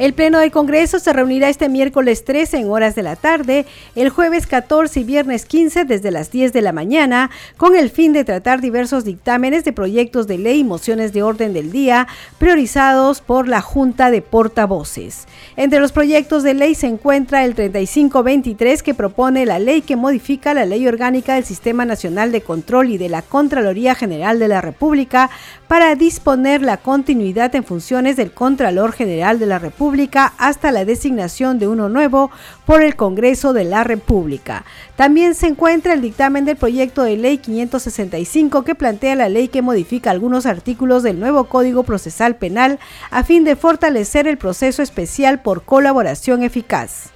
El Pleno del Congreso se reunirá este miércoles 13 en horas de la tarde, el jueves 14 y viernes 15 desde las 10 de la mañana, con el fin de tratar diversos dictámenes de proyectos de ley y mociones de orden del día priorizados por la Junta de Portavoces. Entre los proyectos de ley se encuentra el 3523 que propone la ley que modifica la Ley Orgánica del Sistema Nacional de Control y de la Contraloría General de la República para disponer la continuidad en funciones del Contralor General de la República hasta la designación de uno nuevo por el Congreso de la República. También se encuentra el dictamen del proyecto de ley 565 que plantea la ley que modifica algunos artículos del nuevo Código Procesal Penal a fin de fortalecer el proceso especial por colaboración eficaz.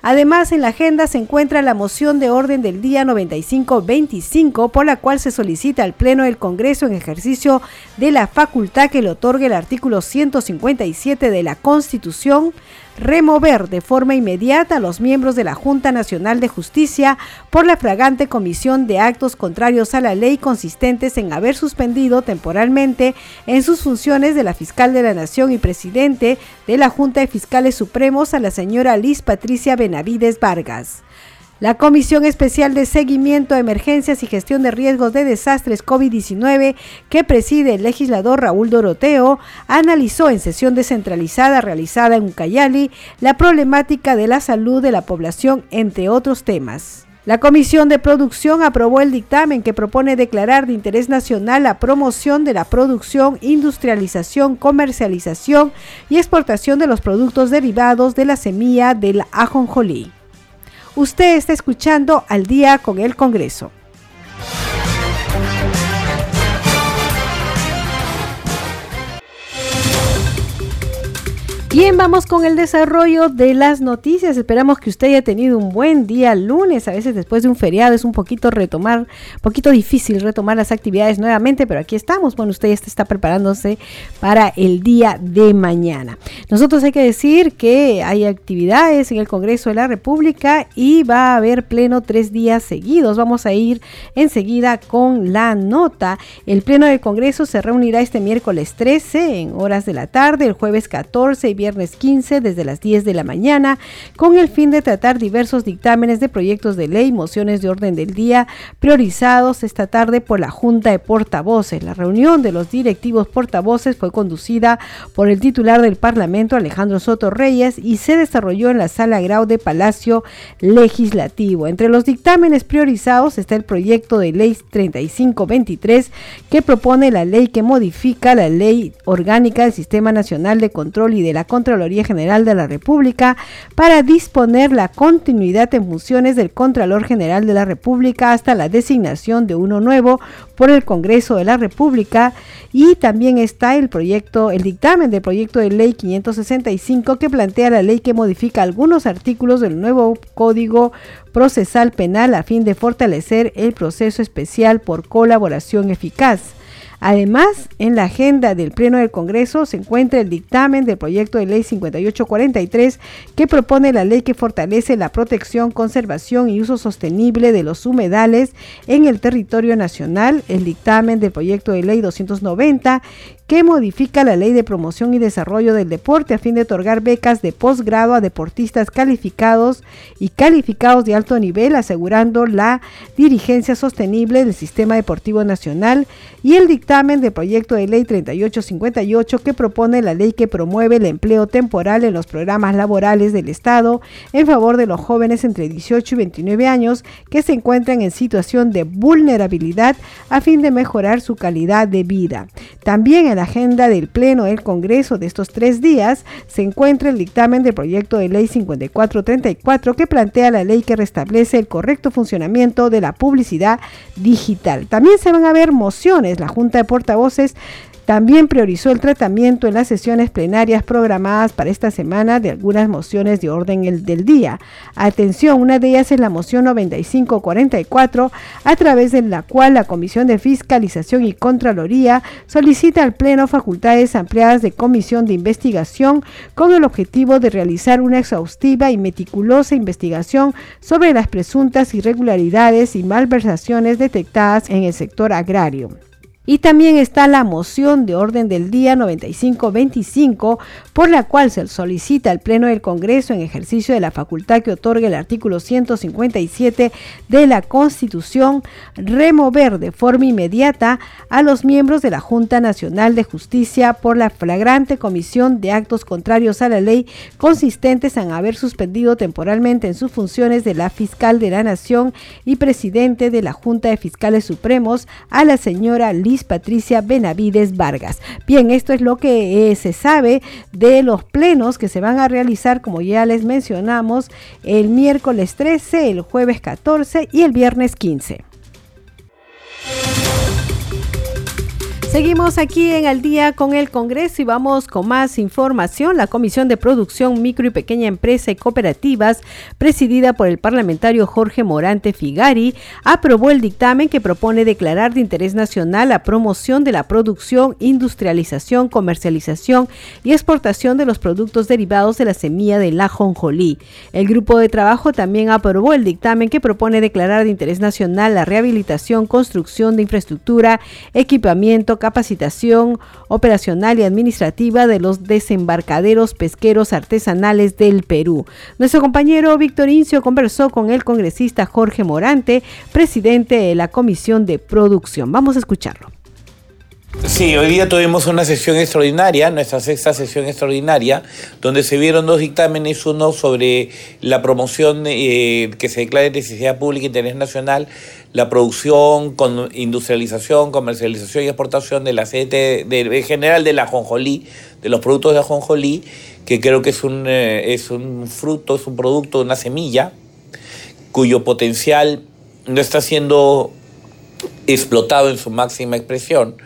Además, en la agenda se encuentra la moción de orden del día 9525, por la cual se solicita al Pleno del Congreso en ejercicio de la facultad que le otorgue el artículo 157 de la Constitución remover de forma inmediata a los miembros de la Junta Nacional de Justicia por la fragante comisión de actos contrarios a la ley consistentes en haber suspendido temporalmente en sus funciones de la fiscal de la Nación y presidente de la Junta de Fiscales Supremos a la señora Liz Patricia Benavides Vargas. La Comisión Especial de Seguimiento a Emergencias y Gestión de Riesgos de Desastres COVID-19, que preside el legislador Raúl Doroteo, analizó en sesión descentralizada realizada en Ucayali la problemática de la salud de la población, entre otros temas. La Comisión de Producción aprobó el dictamen que propone declarar de interés nacional la promoción de la producción, industrialización, comercialización y exportación de los productos derivados de la semilla del ajonjolí. Usted está escuchando al día con el Congreso. Bien, vamos con el desarrollo de las noticias. Esperamos que usted haya tenido un buen día lunes. A veces después de un feriado es un poquito retomar, poquito difícil retomar las actividades nuevamente, pero aquí estamos. Bueno, usted ya está preparándose para el día de mañana. Nosotros hay que decir que hay actividades en el Congreso de la República y va a haber pleno tres días seguidos. Vamos a ir enseguida con la nota. El pleno del Congreso se reunirá este miércoles 13 en horas de la tarde, el jueves 14 y viernes 15 desde las 10 de la mañana, con el fin de tratar diversos dictámenes de proyectos de ley, mociones de orden del día priorizados esta tarde por la Junta de Portavoces. La reunión de los directivos portavoces fue conducida por el titular del Parlamento, Alejandro Soto Reyes, y se desarrolló en la sala Grau de Palacio Legislativo. Entre los dictámenes priorizados está el proyecto de ley 3523 que propone la ley que modifica la ley orgánica del Sistema Nacional de Control y de la Contraloría General de la República para disponer la continuidad en funciones del Contralor General de la República hasta la designación de uno nuevo por el Congreso de la República y también está el proyecto, el dictamen del proyecto de ley 565 que plantea la ley que modifica algunos artículos del nuevo Código Procesal Penal a fin de fortalecer el proceso especial por colaboración eficaz. Además, en la agenda del Pleno del Congreso se encuentra el dictamen del proyecto de ley 5843 que propone la ley que fortalece la protección, conservación y uso sostenible de los humedales en el territorio nacional, el dictamen del proyecto de ley 290 que modifica la ley de promoción y desarrollo del deporte a fin de otorgar becas de posgrado a deportistas calificados y calificados de alto nivel, asegurando la dirigencia sostenible del sistema deportivo nacional, y el dictamen del proyecto de ley 3858 que propone la ley que promueve el empleo temporal en los programas laborales del Estado en favor de los jóvenes entre 18 y 29 años que se encuentran en situación de vulnerabilidad a fin de mejorar su calidad de vida. También en la agenda del Pleno del Congreso de estos tres días se encuentra el dictamen del proyecto de ley 5434 que plantea la ley que restablece el correcto funcionamiento de la publicidad digital. También se van a ver mociones. La Junta de Portavoces también priorizó el tratamiento en las sesiones plenarias programadas para esta semana de algunas mociones de orden del día. Atención, una de ellas es la moción 9544, a través de la cual la Comisión de Fiscalización y Contraloría solicita al Pleno facultades ampliadas de comisión de investigación con el objetivo de realizar una exhaustiva y meticulosa investigación sobre las presuntas irregularidades y malversaciones detectadas en el sector agrario. Y también está la moción de orden del día 9525, por la cual se solicita al Pleno del Congreso, en ejercicio de la facultad que otorga el artículo 157 de la Constitución, remover de forma inmediata a los miembros de la Junta Nacional de Justicia por la flagrante comisión de actos contrarios a la ley, consistentes en haber suspendido temporalmente en sus funciones de la fiscal de la Nación y presidente de la Junta de Fiscales Supremos a la señora Liz Patricia Benavides Vargas. Bien, esto es lo que eh, se sabe de los plenos que se van a realizar, como ya les mencionamos, el miércoles 13, el jueves 14 y el viernes 15. Seguimos aquí en el día con el Congreso y vamos con más información. La Comisión de Producción Micro y Pequeña Empresa y Cooperativas, presidida por el parlamentario Jorge Morante Figari, aprobó el dictamen que propone declarar de interés nacional la promoción de la producción, industrialización, comercialización y exportación de los productos derivados de la semilla de la jonjolí. El grupo de trabajo también aprobó el dictamen que propone declarar de interés nacional la rehabilitación, construcción de infraestructura, equipamiento, capacitación operacional y administrativa de los desembarcaderos pesqueros artesanales del Perú. Nuestro compañero Víctor Incio conversó con el congresista Jorge Morante, presidente de la Comisión de Producción. Vamos a escucharlo. Sí, hoy día tuvimos una sesión extraordinaria, nuestra sexta sesión extraordinaria, donde se vieron dos dictámenes, uno sobre la promoción eh, que se declara de necesidad pública e interés nacional, la producción, con industrialización, comercialización y exportación de la aceite, de, en general de la jonjolí, de los productos de ajonjolí, que creo que es un, eh, es un fruto, es un producto, una semilla, cuyo potencial no está siendo explotado en su máxima expresión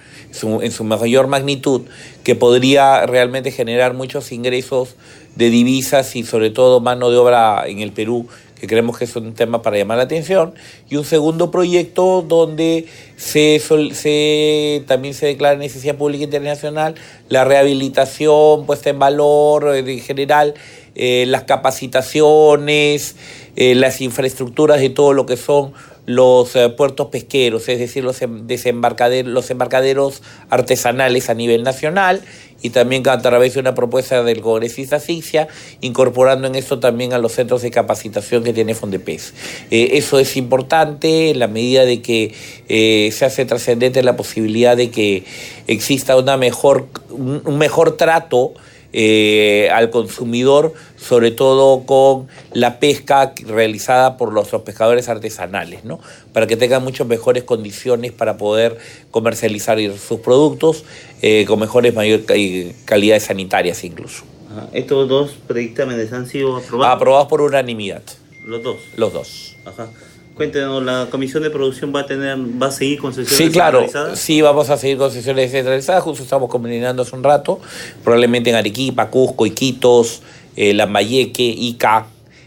en su mayor magnitud, que podría realmente generar muchos ingresos de divisas y sobre todo mano de obra en el Perú, que creemos que es un tema para llamar la atención. Y un segundo proyecto donde se, se también se declara necesidad pública internacional la rehabilitación puesta en valor en general, eh, las capacitaciones, eh, las infraestructuras de todo lo que son los eh, puertos pesqueros, es decir, los, em, desembarcaderos, los embarcaderos artesanales a nivel nacional y también a través de una propuesta del congresista Asixia, incorporando en eso también a los centros de capacitación que tiene Fondepes. Eh, eso es importante en la medida de que eh, se hace trascendente la posibilidad de que exista una mejor, un mejor trato eh, al consumidor, sobre todo con la pesca realizada por los, pescadores artesanales, ¿no? para que tengan muchas mejores condiciones para poder comercializar sus productos eh, con mejores mayor calidades sanitarias incluso. ¿Estos dos dictámenes han sido aprobados? Aprobados por unanimidad. ¿Los dos? Los dos. Ajá. Cuéntenos, ¿la comisión de producción va a tener, va a seguir con sesiones Sí, claro, sí, vamos a seguir con sesiones descentralizadas, justo estamos combinando hace un rato, probablemente en Arequipa, Cusco, Iquitos, eh, Lambayeque, Ica,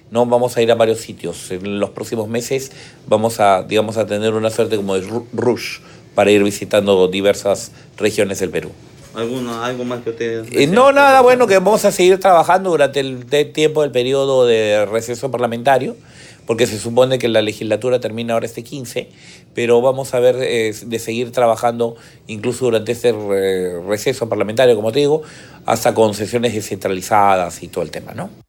¿no? Vamos a ir a varios sitios. En los próximos meses vamos a, digamos, a tener una suerte como de rush para ir visitando diversas regiones del Perú. ¿Alguno, ¿Algo más que ustedes.? Eh, no, nada, bueno, que vamos a seguir trabajando durante el tiempo del periodo de receso parlamentario porque se supone que la legislatura termina ahora este 15, pero vamos a ver eh, de seguir trabajando incluso durante este receso parlamentario, como te digo, hasta con sesiones descentralizadas y todo el tema, ¿no?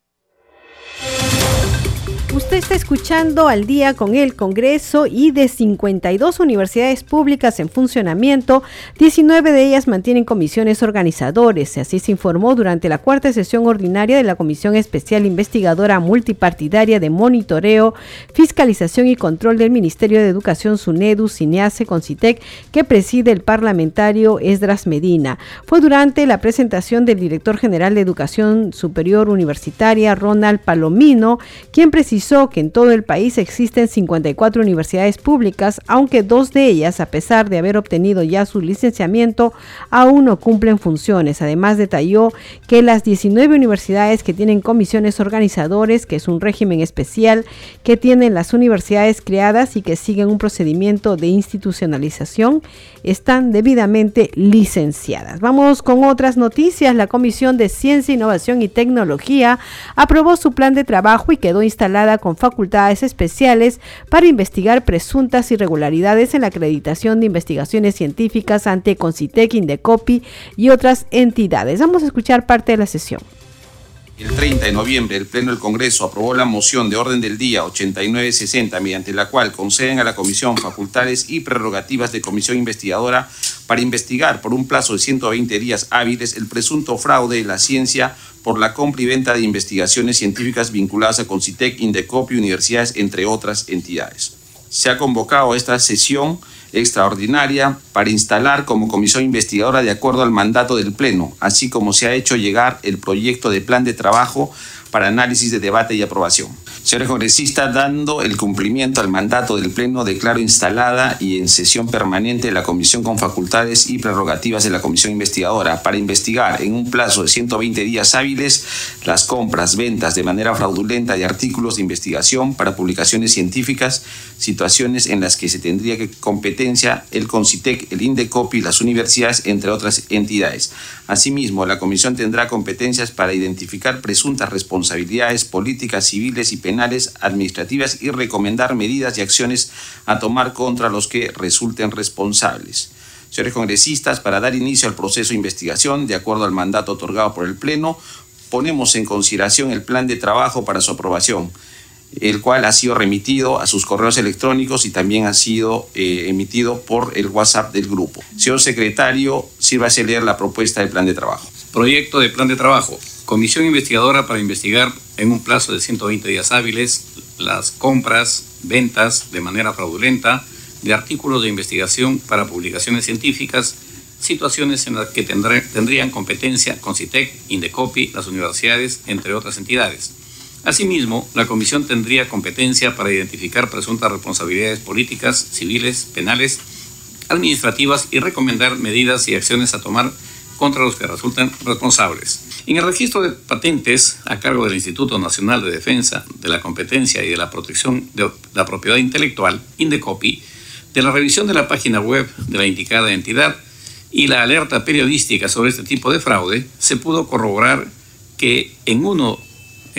Usted está escuchando al día con el Congreso y de 52 universidades públicas en funcionamiento, 19 de ellas mantienen comisiones organizadores. Así se informó durante la cuarta sesión ordinaria de la Comisión Especial Investigadora Multipartidaria de Monitoreo, Fiscalización y Control del Ministerio de Educación SUNEDU, CINEACE, CONCITEC, que preside el parlamentario Esdras Medina. Fue durante la presentación del director general de Educación Superior Universitaria, Ronald Palomino, quien precisó que en todo el país existen 54 universidades públicas, aunque dos de ellas, a pesar de haber obtenido ya su licenciamiento, aún no cumplen funciones. Además, detalló que las 19 universidades que tienen comisiones organizadores, que es un régimen especial que tienen las universidades creadas y que siguen un procedimiento de institucionalización, están debidamente licenciadas. Vamos con otras noticias. La Comisión de Ciencia, Innovación y Tecnología aprobó su plan de trabajo y quedó instalada con facultades especiales para investigar presuntas irregularidades en la acreditación de investigaciones científicas ante Concitec, Indecopi y otras entidades. Vamos a escuchar parte de la sesión. El 30 de noviembre, el Pleno del Congreso aprobó la moción de orden del día 8960, mediante la cual conceden a la Comisión facultades y prerrogativas de comisión investigadora para investigar por un plazo de 120 días hábiles el presunto fraude de la ciencia por la compra y venta de investigaciones científicas vinculadas a Concitec, Indecopi, universidades, entre otras entidades. Se ha convocado esta sesión extraordinaria para instalar como comisión investigadora de acuerdo al mandato del Pleno, así como se ha hecho llegar el proyecto de plan de trabajo para análisis de debate y aprobación. Señor congresista, dando el cumplimiento al mandato del Pleno, declaro instalada y en sesión permanente la comisión con facultades y prerrogativas de la comisión investigadora para investigar en un plazo de 120 días hábiles las compras, ventas de manera fraudulenta de artículos de investigación para publicaciones científicas, situaciones en las que se tendría que competencia el CONCITEC, el INDECOPI, las universidades, entre otras entidades. Asimismo, la comisión tendrá competencias para identificar presuntas responsabilidades políticas, civiles y penales administrativas y recomendar medidas y acciones a tomar contra los que resulten responsables. Señores congresistas, para dar inicio al proceso de investigación, de acuerdo al mandato otorgado por el Pleno, ponemos en consideración el plan de trabajo para su aprobación, el cual ha sido remitido a sus correos electrónicos y también ha sido eh, emitido por el WhatsApp del grupo. Señor secretario, sírvase leer la propuesta del plan de trabajo. Proyecto de plan de trabajo. Comisión investigadora para investigar en un plazo de 120 días hábiles las compras, ventas de manera fraudulenta de artículos de investigación para publicaciones científicas, situaciones en las que tendrían competencia CONCITEC, INDECOPI, las universidades, entre otras entidades. Asimismo, la Comisión tendría competencia para identificar presuntas responsabilidades políticas, civiles, penales, administrativas y recomendar medidas y acciones a tomar contra los que resulten responsables. En el registro de patentes a cargo del Instituto Nacional de Defensa de la Competencia y de la Protección de la Propiedad Intelectual, INDECOPI, de la revisión de la página web de la indicada entidad y la alerta periodística sobre este tipo de fraude, se pudo corroborar que en uno,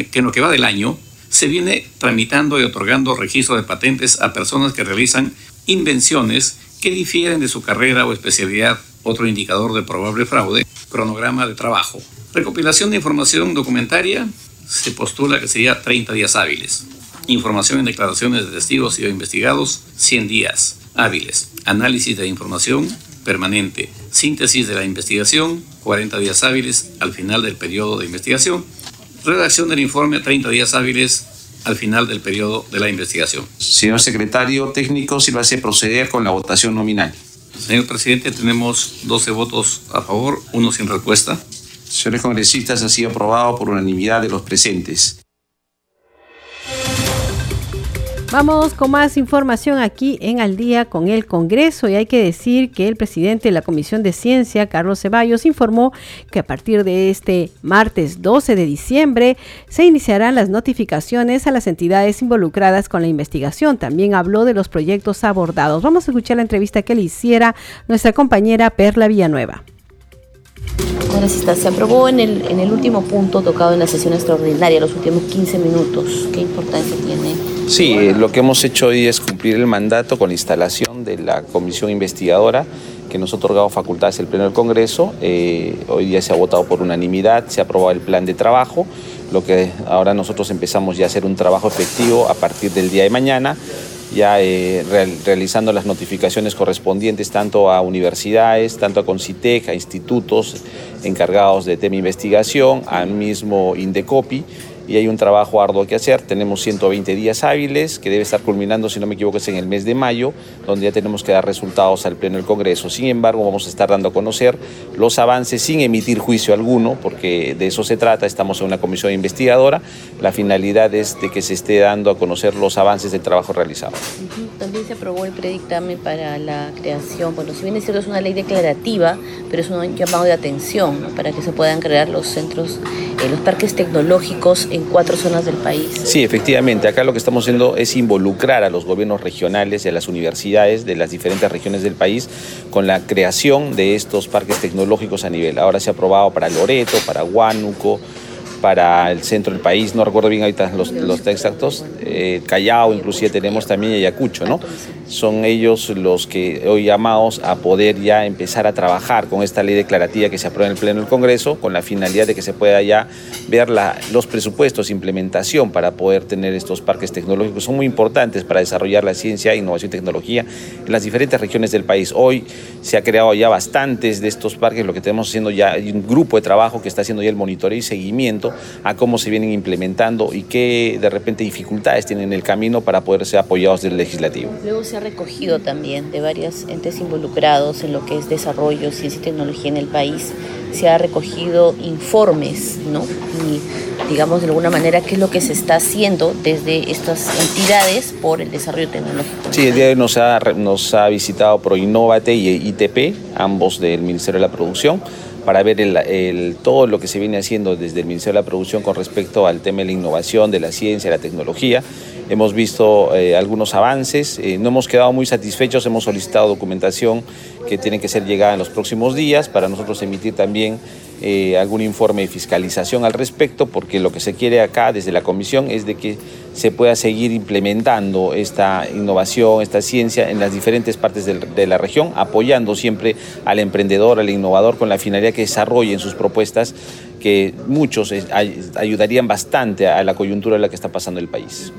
que en lo que va del año, se viene tramitando y otorgando registro de patentes a personas que realizan invenciones que difieren de su carrera o especialidad otro indicador de probable fraude, cronograma de trabajo. Recopilación de información documentaria se postula que sería 30 días hábiles. Información en declaraciones de testigos y o investigados, 100 días hábiles. Análisis de información permanente. Síntesis de la investigación, 40 días hábiles al final del periodo de investigación. Redacción del informe, 30 días hábiles al final del periodo de la investigación. Señor secretario técnico, si va a proceder con la votación nominal. Señor presidente, tenemos 12 votos a favor, uno sin respuesta. Señores congresistas, ha sido aprobado por unanimidad de los presentes. Vamos con más información aquí en Al día con el Congreso y hay que decir que el presidente de la Comisión de Ciencia, Carlos Ceballos, informó que a partir de este martes 12 de diciembre se iniciarán las notificaciones a las entidades involucradas con la investigación. También habló de los proyectos abordados. Vamos a escuchar la entrevista que le hiciera nuestra compañera Perla Villanueva. Se aprobó en el último punto tocado en la sesión extraordinaria, los últimos 15 minutos. ¿Qué importancia tiene? Sí, lo que hemos hecho hoy es cumplir el mandato con la instalación de la comisión investigadora que nos ha otorgado facultades el Pleno del Congreso. Eh, hoy día se ha votado por unanimidad, se ha aprobado el plan de trabajo, lo que ahora nosotros empezamos ya a hacer un trabajo efectivo a partir del día de mañana, ya eh, realizando las notificaciones correspondientes tanto a universidades, tanto a Concitec, a institutos encargados de tema investigación, al mismo Indecopi y hay un trabajo arduo que hacer. Tenemos 120 días hábiles que debe estar culminando, si no me equivoco, es en el mes de mayo, donde ya tenemos que dar resultados al Pleno del Congreso. Sin embargo, vamos a estar dando a conocer los avances sin emitir juicio alguno, porque de eso se trata. Estamos en una comisión investigadora. La finalidad es de que se esté dando a conocer los avances del trabajo realizado. También se aprobó el predictamen para la creación, bueno, si bien es cierto es una ley declarativa, pero es un llamado de atención para que se puedan crear los centros, eh, los parques tecnológicos en cuatro zonas del país. Sí, efectivamente. Acá lo que estamos haciendo es involucrar a los gobiernos regionales y a las universidades de las diferentes regiones del país con la creación de estos parques tecnológicos a nivel. Ahora se ha aprobado para Loreto, para Huánuco, para el centro del país, no recuerdo bien ahorita los, los exactos, eh, Callao inclusive tenemos también Ayacucho, ¿no? Son ellos los que hoy llamados a poder ya empezar a trabajar con esta ley declarativa que se aprueba en el Pleno del Congreso, con la finalidad de que se pueda ya ver la, los presupuestos, implementación para poder tener estos parques tecnológicos. Son muy importantes para desarrollar la ciencia, innovación y tecnología en las diferentes regiones del país. Hoy se ha creado ya bastantes de estos parques, lo que tenemos haciendo ya, hay un grupo de trabajo que está haciendo ya el monitoreo y seguimiento a cómo se vienen implementando y qué de repente dificultades tienen en el camino para poder ser apoyados del legislativo. Ha recogido también de varios entes involucrados en lo que es desarrollo, ciencia y tecnología en el país, se ha recogido informes, ¿no? Y digamos de alguna manera qué es lo que se está haciendo desde estas entidades por el desarrollo tecnológico. Sí, el día de hoy nos ha, nos ha visitado ProInnovate y ITP, ambos del Ministerio de la Producción para ver el, todo lo que se viene haciendo desde el Ministerio de la Producción con respecto al tema de la innovación, de la ciencia, de la tecnología. Hemos visto eh, algunos avances, eh, no hemos quedado muy satisfechos, hemos solicitado documentación que tiene que ser llegada en los próximos días para nosotros emitir también eh, algún informe de fiscalización al respecto, porque lo que se quiere acá desde la Comisión es de que se pueda seguir implementando esta innovación, esta ciencia en las diferentes partes de la región, apoyando siempre al emprendedor, al innovador, con la finalidad que desarrollen sus propuestas que muchos ayudarían bastante a la coyuntura en la que está pasando el país.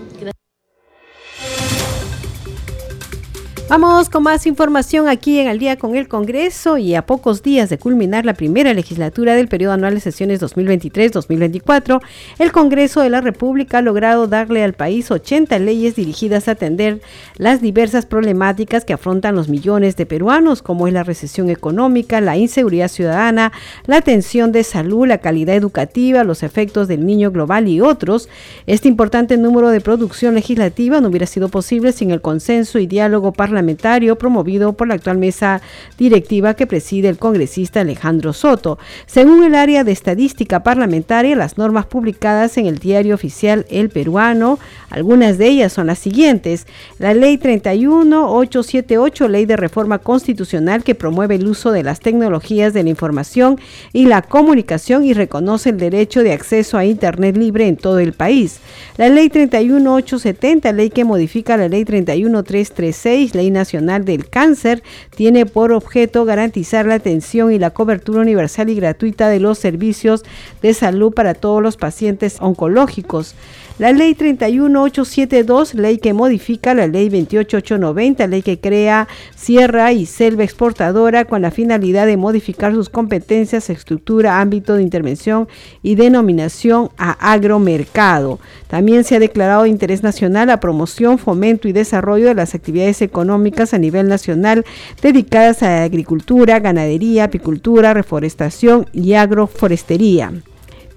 Vamos con más información aquí en Al día con el Congreso y a pocos días de culminar la primera legislatura del periodo anual de sesiones 2023-2024, el Congreso de la República ha logrado darle al país 80 leyes dirigidas a atender las diversas problemáticas que afrontan los millones de peruanos, como es la recesión económica, la inseguridad ciudadana, la atención de salud, la calidad educativa, los efectos del niño global y otros. Este importante número de producción legislativa no hubiera sido posible sin el consenso y diálogo parlamentario parlamentario promovido por la actual mesa directiva que preside el congresista Alejandro Soto. Según el área de estadística parlamentaria, las normas publicadas en el diario oficial El Peruano, algunas de ellas son las siguientes. La ley 31878, ley de reforma constitucional que promueve el uso de las tecnologías de la información y la comunicación y reconoce el derecho de acceso a Internet libre en todo el país. La ley 31870, ley que modifica la ley 31336, ley Nacional del Cáncer tiene por objeto garantizar la atención y la cobertura universal y gratuita de los servicios de salud para todos los pacientes oncológicos. La ley 31872, ley que modifica la ley 28890, ley que crea Sierra y Selva Exportadora con la finalidad de modificar sus competencias, estructura, ámbito de intervención y denominación a agromercado. También se ha declarado de interés nacional la promoción, fomento y desarrollo de las actividades económicas a nivel nacional dedicadas a agricultura, ganadería, apicultura, reforestación y agroforestería.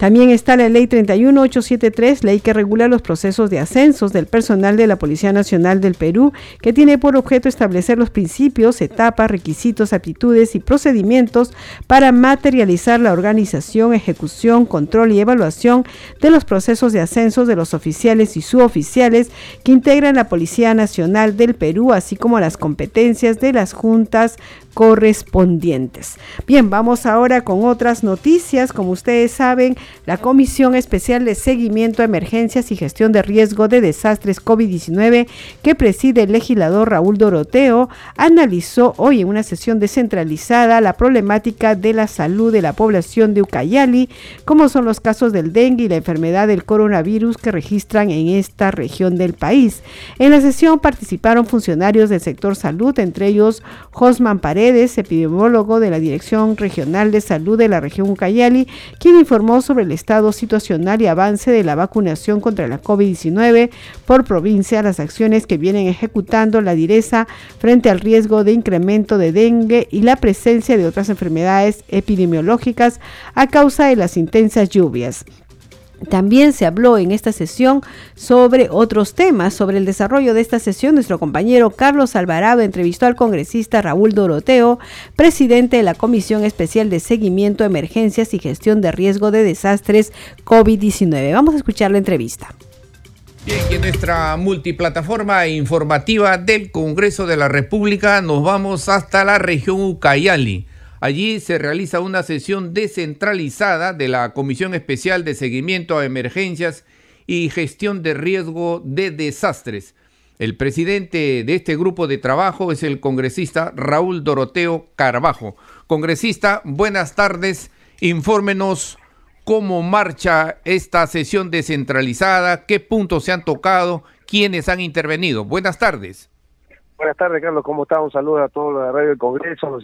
También está la ley 31873, ley que regula los procesos de ascensos del personal de la Policía Nacional del Perú, que tiene por objeto establecer los principios, etapas, requisitos, aptitudes y procedimientos para materializar la organización, ejecución, control y evaluación de los procesos de ascensos de los oficiales y suboficiales que integran la Policía Nacional del Perú, así como las competencias de las juntas correspondientes. Bien, vamos ahora con otras noticias. Como ustedes saben, la Comisión Especial de Seguimiento a Emergencias y Gestión de Riesgo de Desastres COVID-19 que preside el legislador Raúl Doroteo analizó hoy en una sesión descentralizada la problemática de la salud de la población de Ucayali, como son los casos del dengue y la enfermedad del coronavirus que registran en esta región del país. En la sesión participaron funcionarios del sector salud, entre ellos Josman Paredes, epidemiólogo de la Dirección Regional de Salud de la región Ucayali, quien informó sobre el estado situacional y avance de la vacunación contra la COVID-19 por provincia, las acciones que vienen ejecutando la direza frente al riesgo de incremento de dengue y la presencia de otras enfermedades epidemiológicas a causa de las intensas lluvias. También se habló en esta sesión sobre otros temas. Sobre el desarrollo de esta sesión, nuestro compañero Carlos Alvarado entrevistó al congresista Raúl Doroteo, presidente de la Comisión Especial de Seguimiento, Emergencias y Gestión de Riesgo de Desastres COVID-19. Vamos a escuchar la entrevista. Bien, y en nuestra multiplataforma informativa del Congreso de la República nos vamos hasta la región Ucayali Allí se realiza una sesión descentralizada de la Comisión Especial de Seguimiento a Emergencias y Gestión de Riesgo de Desastres. El presidente de este grupo de trabajo es el congresista Raúl Doroteo Carbajo. Congresista, buenas tardes. Infórmenos cómo marcha esta sesión descentralizada, qué puntos se han tocado, quiénes han intervenido. Buenas tardes. Buenas tardes, Carlos. ¿Cómo está? Un saludo a todos de Radio del Congreso,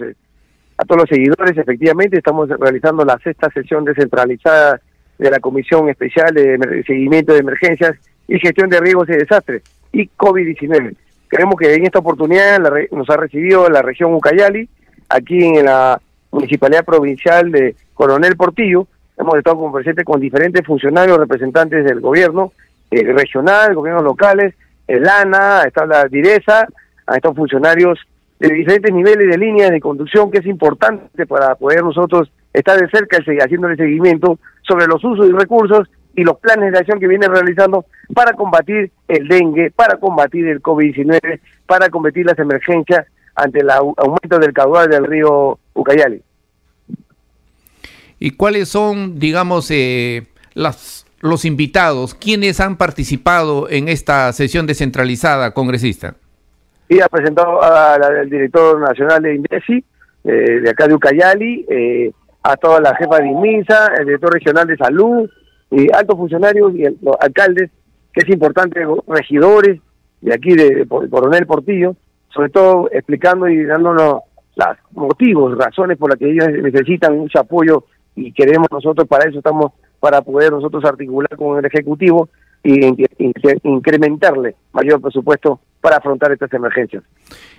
a todos los seguidores. Efectivamente, estamos realizando la sexta sesión descentralizada de la Comisión Especial de Seguimiento de Emergencias y Gestión de Riesgos y Desastres y COVID-19. Creemos que en esta oportunidad nos ha recibido la región Ucayali, aquí en la Municipalidad Provincial de Coronel Portillo. Hemos estado con presente con diferentes funcionarios, representantes del gobierno eh, regional, gobiernos locales, el ANA, está la DIRESA, a estos funcionarios de diferentes niveles de líneas de conducción que es importante para poder nosotros estar de cerca haciendo el seguimiento sobre los usos y recursos y los planes de acción que viene realizando para combatir el dengue, para combatir el COVID-19, para combatir las emergencias ante el aumento del caudal del río Ucayali. ¿Y cuáles son, digamos, eh, las, los invitados? ¿Quiénes han participado en esta sesión descentralizada, congresista? Y ha presentado al director nacional de INDECI, eh, de acá de Ucayali, eh, a toda la jefa de INMISA, el director regional de salud, y altos funcionarios y los alcaldes, que es importante, regidores de aquí de, Coronel Portillo, sobre todo explicando y dándonos los motivos, razones por las que ellos necesitan mucho apoyo y queremos nosotros para eso estamos para poder nosotros articular con el Ejecutivo y incrementarle mayor presupuesto para afrontar estas emergencias.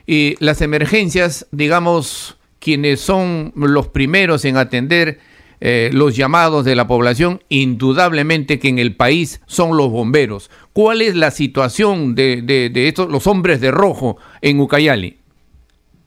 Y las emergencias, digamos, quienes son los primeros en atender eh, los llamados de la población, indudablemente que en el país son los bomberos. ¿Cuál es la situación de, de, estos, los hombres de rojo en Ucayali?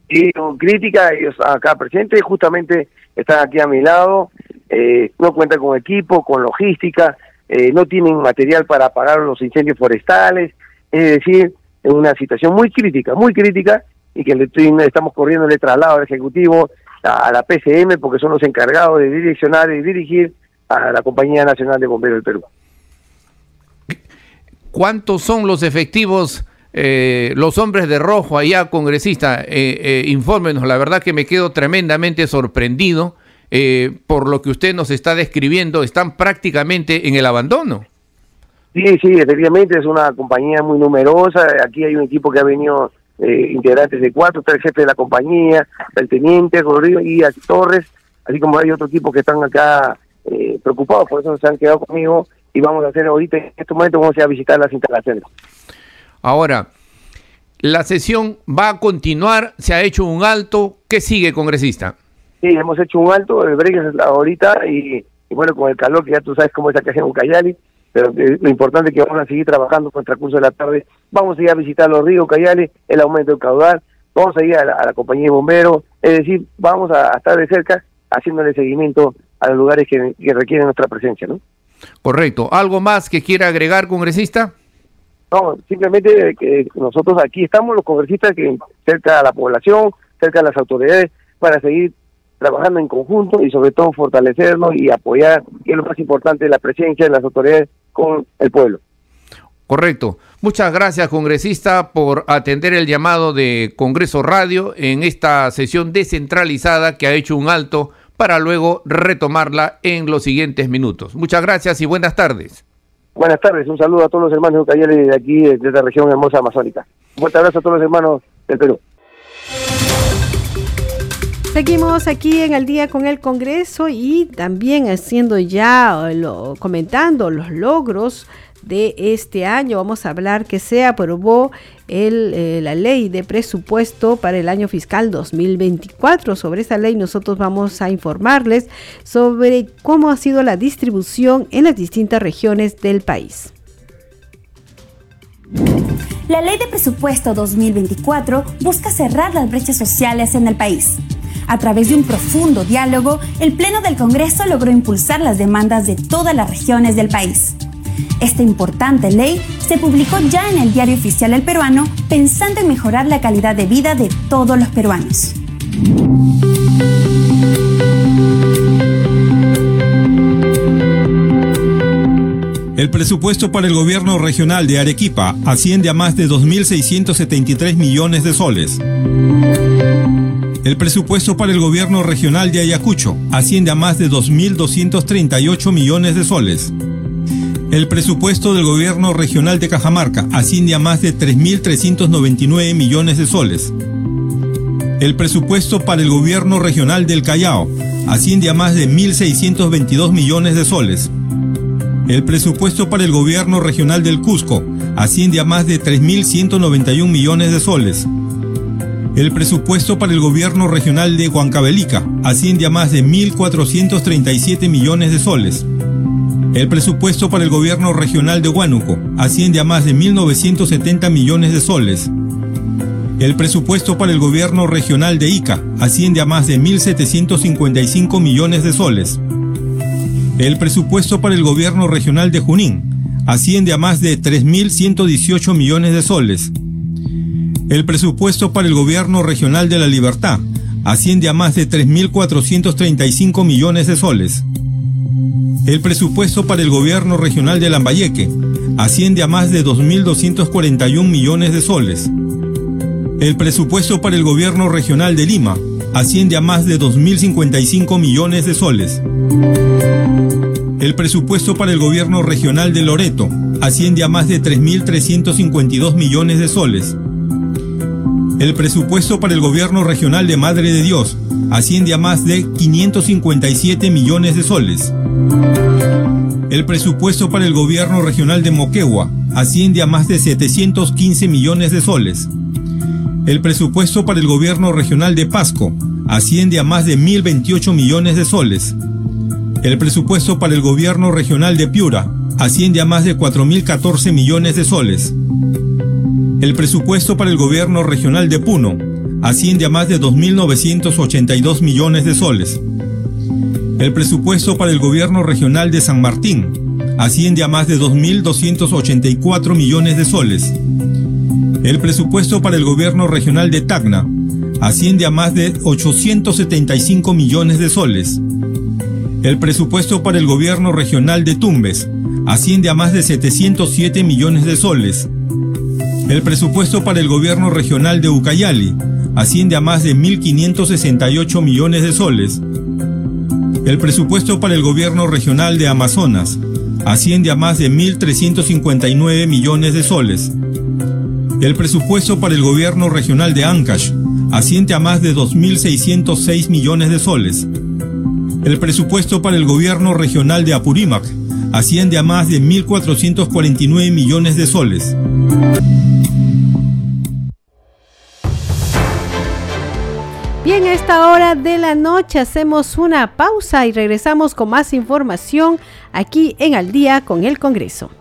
Y crítica, ellos acá presentes, justamente están aquí a mi lado, eh, no cuentan con equipo, con logística, eh, no tienen material para apagar los incendios forestales, es decir, en una situación muy crítica, muy crítica, y que le estamos corriendo el traslado al Ejecutivo, a, la PCM, porque son los encargados de direccionar y dirigir a la Compañía Nacional de Bomberos del Perú. ¿Cuántos son los efectivos, eh, los hombres de rojo allá, congresista? Eh, eh, infórmenos, la verdad que me quedo tremendamente sorprendido eh, por lo que usted nos está describiendo, están prácticamente en el abandono. Sí, sí, efectivamente es una compañía muy numerosa. Aquí hay un equipo que ha venido eh, integrantes de cuatro, está el jefe de la compañía, el teniente Rodrigo y Torres, así como hay otro equipo que están acá eh, preocupados, por eso se han quedado conmigo y vamos a hacer ahorita, en este momento vamos a, visitar las instalaciones. Ahora, la sesión va a continuar, se ha hecho un alto, ¿qué sigue, congresista? Sí, hemos hecho un alto, el break es ahorita y, bueno, con el calor que ya tú sabes cómo es acá en Ucayali, pero lo importante es que vamos a seguir trabajando con el transcurso de la tarde. Vamos a ir a visitar los ríos Cayales, el aumento del caudal, vamos a ir a la, compañía de bomberos, es decir, vamos a, estar de cerca haciéndole seguimiento a los lugares que, requieren nuestra presencia, ¿no? Correcto. ¿Algo más que quiera agregar, congresista? No, simplemente que nosotros aquí estamos los congresistas que cerca a la población, cerca a las autoridades, para seguir trabajando en conjunto y sobre todo fortalecernos y apoyar, que es lo más importante, la presencia de las autoridades con el pueblo. Correcto. Muchas gracias, congresista, por atender el llamado de Congreso Radio en esta sesión descentralizada que ha hecho un alto para luego retomarla en los siguientes minutos. Muchas gracias y buenas tardes. Buenas tardes, un saludo a todos los hermanos ucayales de aquí, de esta región hermosa amazónica. Un fuerte abrazo a todos los hermanos del Perú. Seguimos aquí en el día con el Congreso y también haciendo ya, lo, comentando los logros de este año. Vamos a hablar que se aprobó eh, la ley de presupuesto para el año fiscal 2024. Sobre esa ley nosotros vamos a informarles sobre cómo ha sido la distribución en las distintas regiones del país. La ley de presupuesto 2024 busca cerrar las brechas sociales en el país. A través de un profundo diálogo, el Pleno del Congreso logró impulsar las demandas de todas las regiones del país. Esta importante ley se publicó ya en el Diario Oficial El Peruano pensando en mejorar la calidad de vida de todos los peruanos. El presupuesto para el gobierno regional de Arequipa asciende a más de 2.673 millones de soles. El presupuesto para el gobierno regional de Ayacucho asciende a más de 2.238 millones de soles. El presupuesto del gobierno regional de Cajamarca asciende a más de 3.399 millones de soles. El presupuesto para el gobierno regional del Callao asciende a más de 1.622 millones de soles. El presupuesto para el gobierno regional del Cusco asciende a más de 3.191 millones de soles. El presupuesto para el gobierno regional de Huancavelica asciende a más de 1.437 millones de soles. El presupuesto para el gobierno regional de Huánuco asciende a más de 1.970 millones de soles. El presupuesto para el gobierno regional de Ica asciende a más de 1.755 millones de soles. El presupuesto para el gobierno regional de Junín asciende a más de 3.118 millones de soles. El presupuesto para el gobierno regional de La Libertad asciende a más de 3.435 millones de soles. El presupuesto para el gobierno regional de Lambayeque asciende a más de 2.241 millones de soles. El presupuesto para el gobierno regional de Lima asciende a más de 2.055 millones de soles. El presupuesto para el gobierno regional de Loreto asciende a más de 3.352 millones de soles. El presupuesto para el gobierno regional de Madre de Dios asciende a más de 557 millones de soles. El presupuesto para el gobierno regional de Moquegua asciende a más de 715 millones de soles. El presupuesto para el gobierno regional de Pasco asciende a más de 1.028 millones de soles. El presupuesto para el gobierno regional de Piura asciende a más de 4.014 millones de soles. El presupuesto para el gobierno regional de Puno asciende a más de 2.982 millones de soles. El presupuesto para el gobierno regional de San Martín asciende a más de 2.284 millones de soles. El presupuesto para el gobierno regional de Tacna asciende a más de 875 millones de soles. El presupuesto para el gobierno regional de Tumbes asciende a más de 707 millones de soles. El presupuesto para el gobierno regional de Ucayali asciende a más de 1.568 millones de soles. El presupuesto para el gobierno regional de Amazonas asciende a más de 1.359 millones de soles. El presupuesto para el gobierno regional de Ancash asciende a más de 2.606 millones de soles. El presupuesto para el gobierno regional de Apurímac asciende a más de 1.449 millones de soles. Bien, a esta hora de la noche hacemos una pausa y regresamos con más información aquí en Al día con el Congreso.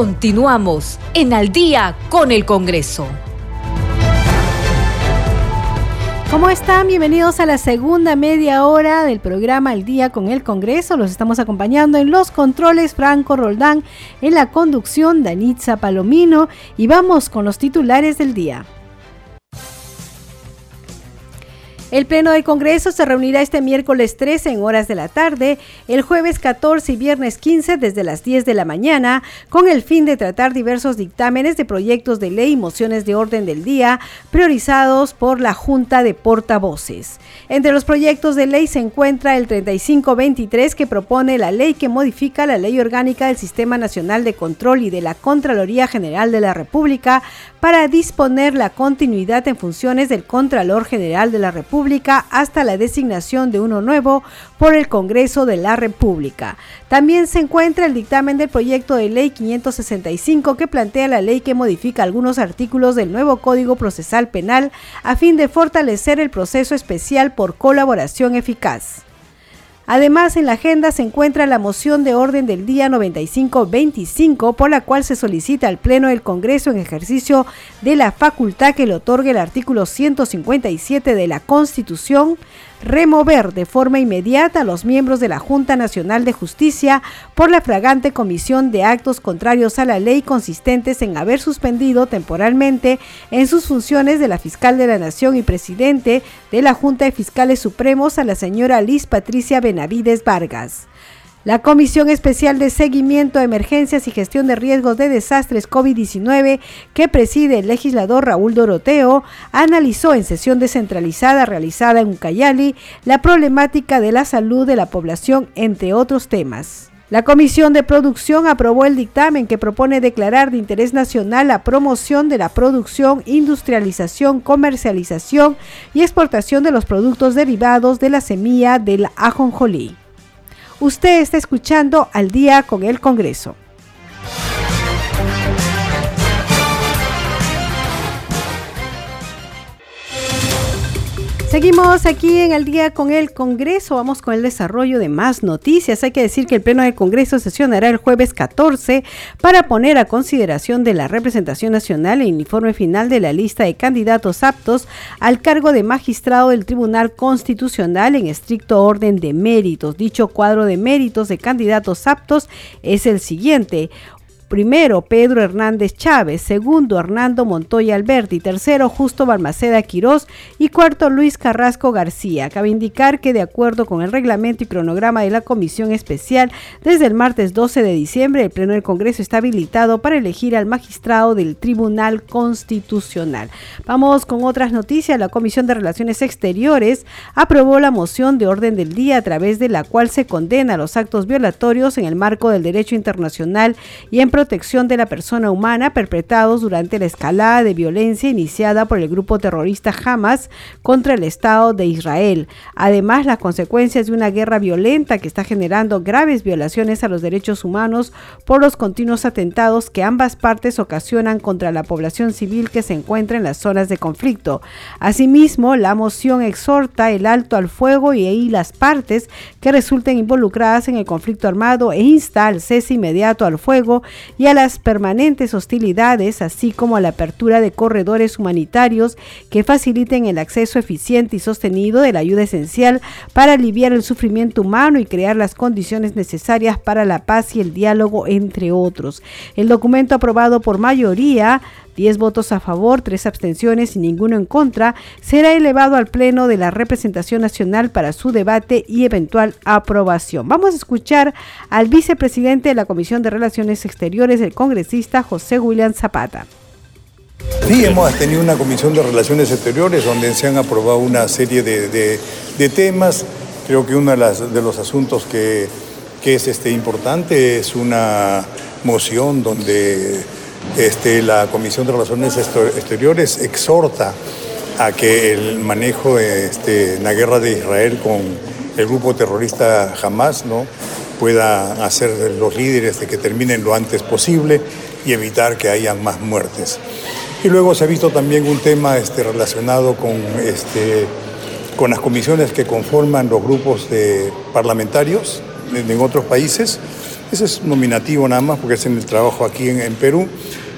Continuamos en Al día con el Congreso. ¿Cómo están? Bienvenidos a la segunda media hora del programa El Día con el Congreso. Los estamos acompañando en los controles Franco Roldán, en la conducción Danitza Palomino y vamos con los titulares del día. El Pleno del Congreso se reunirá este miércoles 13 en horas de la tarde, el jueves 14 y viernes 15 desde las 10 de la mañana, con el fin de tratar diversos dictámenes de proyectos de ley y mociones de orden del día priorizados por la Junta de Portavoces. Entre los proyectos de ley se encuentra el 3523 que propone la ley que modifica la Ley Orgánica del Sistema Nacional de Control y de la Contraloría General de la República para disponer la continuidad en funciones del Contralor General de la República hasta la designación de uno nuevo por el Congreso de la República. También se encuentra el dictamen del proyecto de ley 565 que plantea la ley que modifica algunos artículos del nuevo Código Procesal Penal a fin de fortalecer el proceso especial por colaboración eficaz. Además, en la agenda se encuentra la moción de orden del día 9525, por la cual se solicita al Pleno del Congreso en ejercicio de la facultad que le otorgue el artículo 157 de la Constitución remover de forma inmediata a los miembros de la Junta Nacional de Justicia por la fragante comisión de actos contrarios a la ley consistentes en haber suspendido temporalmente en sus funciones de la fiscal de la Nación y presidente de la Junta de Fiscales Supremos a la señora Liz Patricia Benavides Vargas. La Comisión Especial de Seguimiento de Emergencias y Gestión de Riesgos de Desastres COVID-19, que preside el legislador Raúl Doroteo, analizó en sesión descentralizada realizada en Ucayali la problemática de la salud de la población, entre otros temas. La Comisión de Producción aprobó el dictamen que propone declarar de interés nacional la promoción de la producción, industrialización, comercialización y exportación de los productos derivados de la semilla del ajonjolí. Usted está escuchando al día con el Congreso. Seguimos aquí en el día con el Congreso. Vamos con el desarrollo de más noticias. Hay que decir que el Pleno del Congreso sesionará el jueves 14 para poner a consideración de la representación nacional el informe final de la lista de candidatos aptos al cargo de magistrado del Tribunal Constitucional en estricto orden de méritos. Dicho cuadro de méritos de candidatos aptos es el siguiente. Primero, Pedro Hernández Chávez. Segundo, Hernando Montoya Alberti. Tercero, Justo Balmaceda Quirós. Y cuarto, Luis Carrasco García. Cabe indicar que, de acuerdo con el reglamento y cronograma de la Comisión Especial, desde el martes 12 de diciembre, el Pleno del Congreso está habilitado para elegir al magistrado del Tribunal Constitucional. Vamos con otras noticias. La Comisión de Relaciones Exteriores aprobó la moción de orden del día a través de la cual se condena los actos violatorios en el marco del derecho internacional y en protección de la persona humana perpetrados durante la escalada de violencia iniciada por el grupo terrorista Hamas contra el Estado de Israel. Además, las consecuencias de una guerra violenta que está generando graves violaciones a los derechos humanos por los continuos atentados que ambas partes ocasionan contra la población civil que se encuentra en las zonas de conflicto. Asimismo, la moción exhorta el alto al fuego y ahí las partes que resulten involucradas en el conflicto armado e insta al cese inmediato al fuego y a las permanentes hostilidades, así como a la apertura de corredores humanitarios que faciliten el acceso eficiente y sostenido de la ayuda esencial para aliviar el sufrimiento humano y crear las condiciones necesarias para la paz y el diálogo, entre otros. El documento aprobado por mayoría 10 votos a favor, 3 abstenciones y ninguno en contra, será elevado al Pleno de la Representación Nacional para su debate y eventual aprobación. Vamos a escuchar al vicepresidente de la Comisión de Relaciones Exteriores, el congresista José William Zapata. Sí, hemos tenido una comisión de relaciones exteriores donde se han aprobado una serie de, temas. Creo que uno de, los asuntos que, que es este, importante es una moción donde este, la Comisión de Relaciones Exteriores exhorta a que el manejo este, la guerra de Israel con el grupo terrorista Hamas ¿no? pueda hacer los líderes de que terminen lo antes posible y evitar que haya más muertes. Y luego se ha visto también un tema este, relacionado con, este, con las comisiones que conforman los grupos de parlamentarios en otros países ese es nominativo nada más porque es en el trabajo aquí en, Perú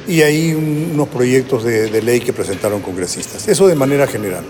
y hay unos proyectos de ley que presentaron congresistas. Eso de manera general.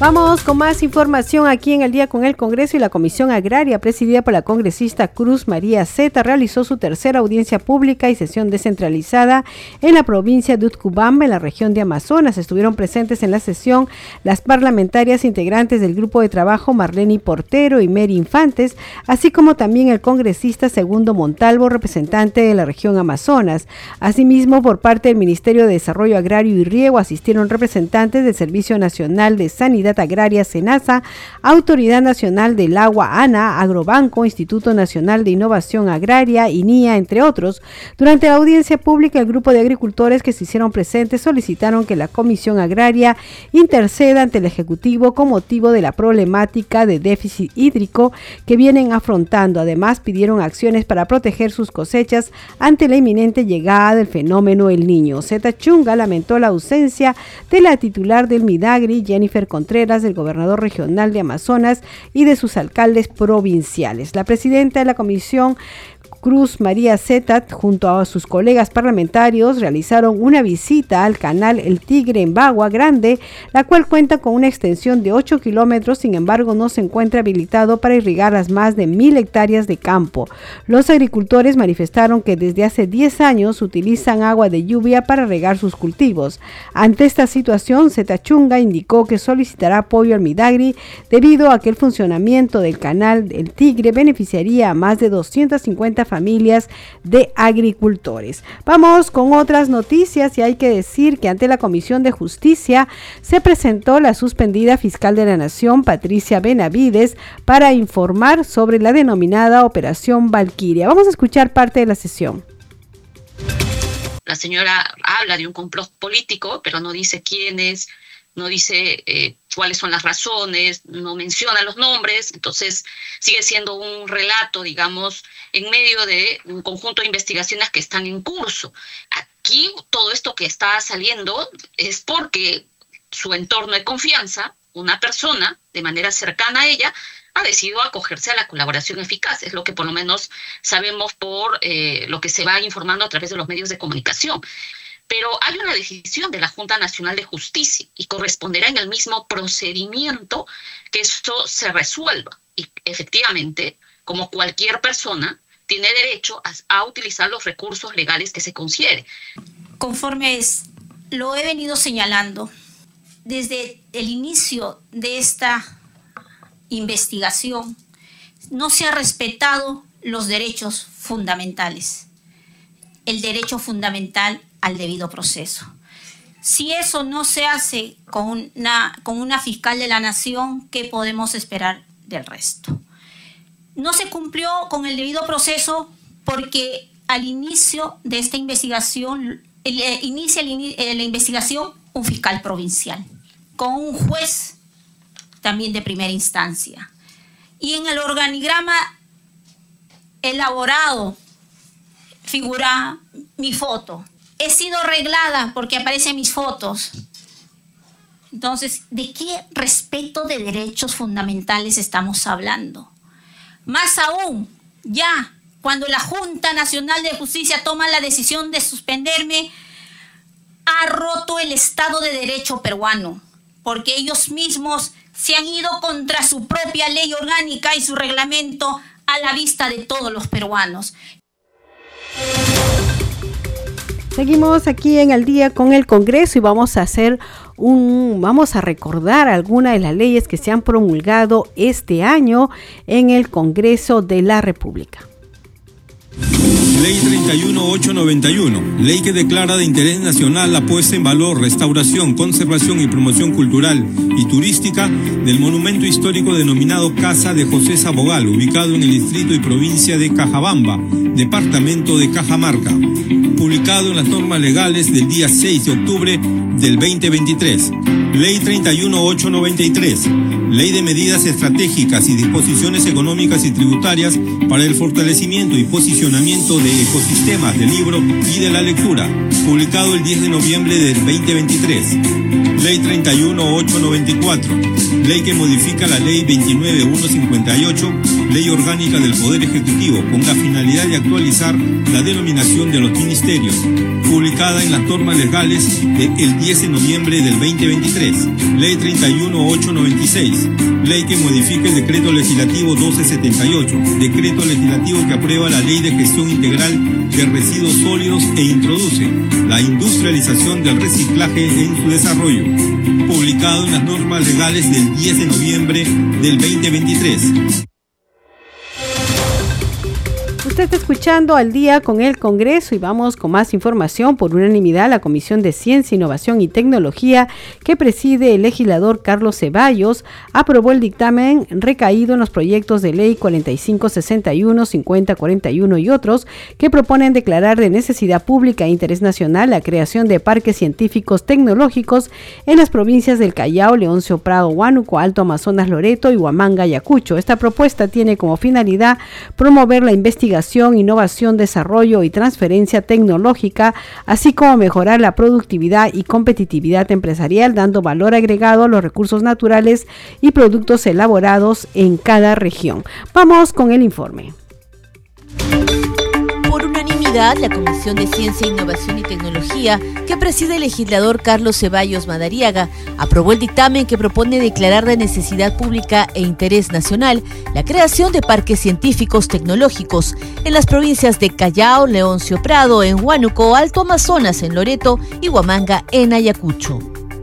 Vamos con más información aquí en el día con el Congreso y la Comisión Agraria, presidida por la congresista Cruz María Zeta, realizó su tercera audiencia pública y sesión descentralizada en la provincia de Utcubamba, en la región de Amazonas. Estuvieron presentes en la sesión las parlamentarias integrantes del grupo de trabajo Marlene Portero y Mary Infantes, así como también el congresista Segundo Montalvo, representante de la región Amazonas. Asimismo, por parte del Ministerio de Desarrollo Agrario y Riego asistieron representantes del Servicio Nacional de Sanidad Agraria Senasa, Autoridad Nacional del Agua ANA, Agrobanco, Instituto Nacional de Innovación Agraria, INIA, entre otros. Durante la audiencia pública, el grupo de agricultores que se hicieron presentes solicitaron que la Comisión Agraria interceda ante el Ejecutivo con motivo de la problemática de déficit hídrico que vienen afrontando. Además, pidieron acciones para proteger sus cosechas ante la inminente llegada del fenómeno El Niño. Zeta Chunga lamentó la ausencia de la titular del Midagri, Jennifer Contreras, del gobernador regional de Amazonas y de sus alcaldes provinciales. La presidenta de la Comisión Cruz María Zetat, junto a sus colegas parlamentarios, realizaron una visita al canal El Tigre en Bagua Grande, la cual cuenta con una extensión de 8 kilómetros, sin embargo no se encuentra habilitado para irrigar las más de mil hectáreas de campo. Los agricultores manifestaron que desde hace 10 años utilizan agua de lluvia para regar sus cultivos. Ante esta situación, Zetachunga indicó que solicitará apoyo al Midagri debido a que el funcionamiento del canal El Tigre beneficiaría a más de 250 familias de agricultores. Vamos con otras noticias y hay que decir que ante la Comisión de Justicia se presentó la suspendida fiscal de la Nación, Patricia Benavides, para informar sobre la denominada Operación Valquiria. Vamos a escuchar parte de la sesión. La señora habla de un complot político, pero no dice quiénes, no dice eh, cuáles son las razones, no menciona los nombres, entonces sigue siendo un relato, digamos, en medio de un conjunto de investigaciones que están en curso. Aquí todo esto que está saliendo es porque su entorno de confianza, una persona de manera cercana a ella, ha decidido acogerse a la colaboración eficaz. Es lo que por lo menos sabemos por eh, lo que se va informando a través de los medios de comunicación pero hay una decisión de la Junta Nacional de Justicia y corresponderá en el mismo procedimiento que esto se resuelva. Y efectivamente, como cualquier persona, tiene derecho a, utilizar los recursos legales que se considere. Conforme es, lo he venido señalando desde el inicio de esta investigación, no se ha respetado los derechos fundamentales. El derecho fundamental al debido proceso. Si eso no se hace con una, con una fiscal de la nación, ¿qué podemos esperar del resto? No se cumplió con el debido proceso porque al inicio de esta investigación, eh, inicia eh, la investigación un fiscal provincial, con un juez también de primera instancia. Y en el organigrama elaborado figura mi foto, he sido arreglada porque aparecen mis fotos. Entonces, ¿de qué respeto de derechos fundamentales estamos hablando? Más aún, ya cuando la Junta Nacional de Justicia toma la decisión de suspenderme, ha roto el Estado de Derecho peruano, porque ellos mismos se han ido contra su propia ley orgánica y su reglamento a la vista de todos los peruanos. Seguimos aquí en el día con el Congreso y vamos a hacer un, vamos a recordar algunas de las leyes que se han promulgado este año en el Congreso de la República. Ley 31891, ley que declara de interés nacional la puesta en valor, restauración, conservación y promoción cultural y turística del monumento histórico denominado Casa de José Sabogal, ubicado en el distrito y provincia de Cajabamba, departamento de Cajamarca, publicado en las normas legales del día 6 de octubre del 2023. Ley 31893, Ley de Medidas Estratégicas y Disposiciones Económicas y Tributarias para el Fortalecimiento y Posicionamiento de de ecosistemas del libro y de la lectura, publicado el 10 de noviembre del 2023. Ley 31894, ley que modifica la Ley 29158, Ley Orgánica del Poder Ejecutivo, con la finalidad de actualizar la denominación de los ministerios, publicada en las normas legales del 10 de noviembre del 2023. Ley 31896, ley que modifica el decreto legislativo 1278, decreto legislativo que aprueba la Ley de Gestión Integral de Residuos Sólidos e introduce la industrialización del reciclaje en su desarrollo, publicado en las normas legales del 10 de noviembre del 2023. Está escuchando al día con el Congreso y vamos con más información. Por unanimidad, la Comisión de Ciencia, Innovación y Tecnología que preside el legislador Carlos Ceballos aprobó el dictamen recaído en los proyectos de ley 4561, 5041 y otros que proponen declarar de necesidad pública e interés nacional la creación de parques científicos tecnológicos en las provincias del Callao, Leoncio Prado, Huánuco, Alto Amazonas, Loreto y Huamanga, Ayacucho. Esta propuesta tiene como finalidad promover la investigación innovación, desarrollo y transferencia tecnológica, así como mejorar la productividad y competitividad empresarial, dando valor agregado a los recursos naturales y productos elaborados en cada región. Vamos con el informe la Comisión de Ciencia, Innovación y Tecnología, que preside el legislador Carlos Ceballos Madariaga, aprobó el dictamen que propone declarar de necesidad pública e interés nacional la creación de parques científicos tecnológicos en las provincias de Callao, Leoncio Prado, en Huánuco, Alto Amazonas, en Loreto y Huamanga, en Ayacucho.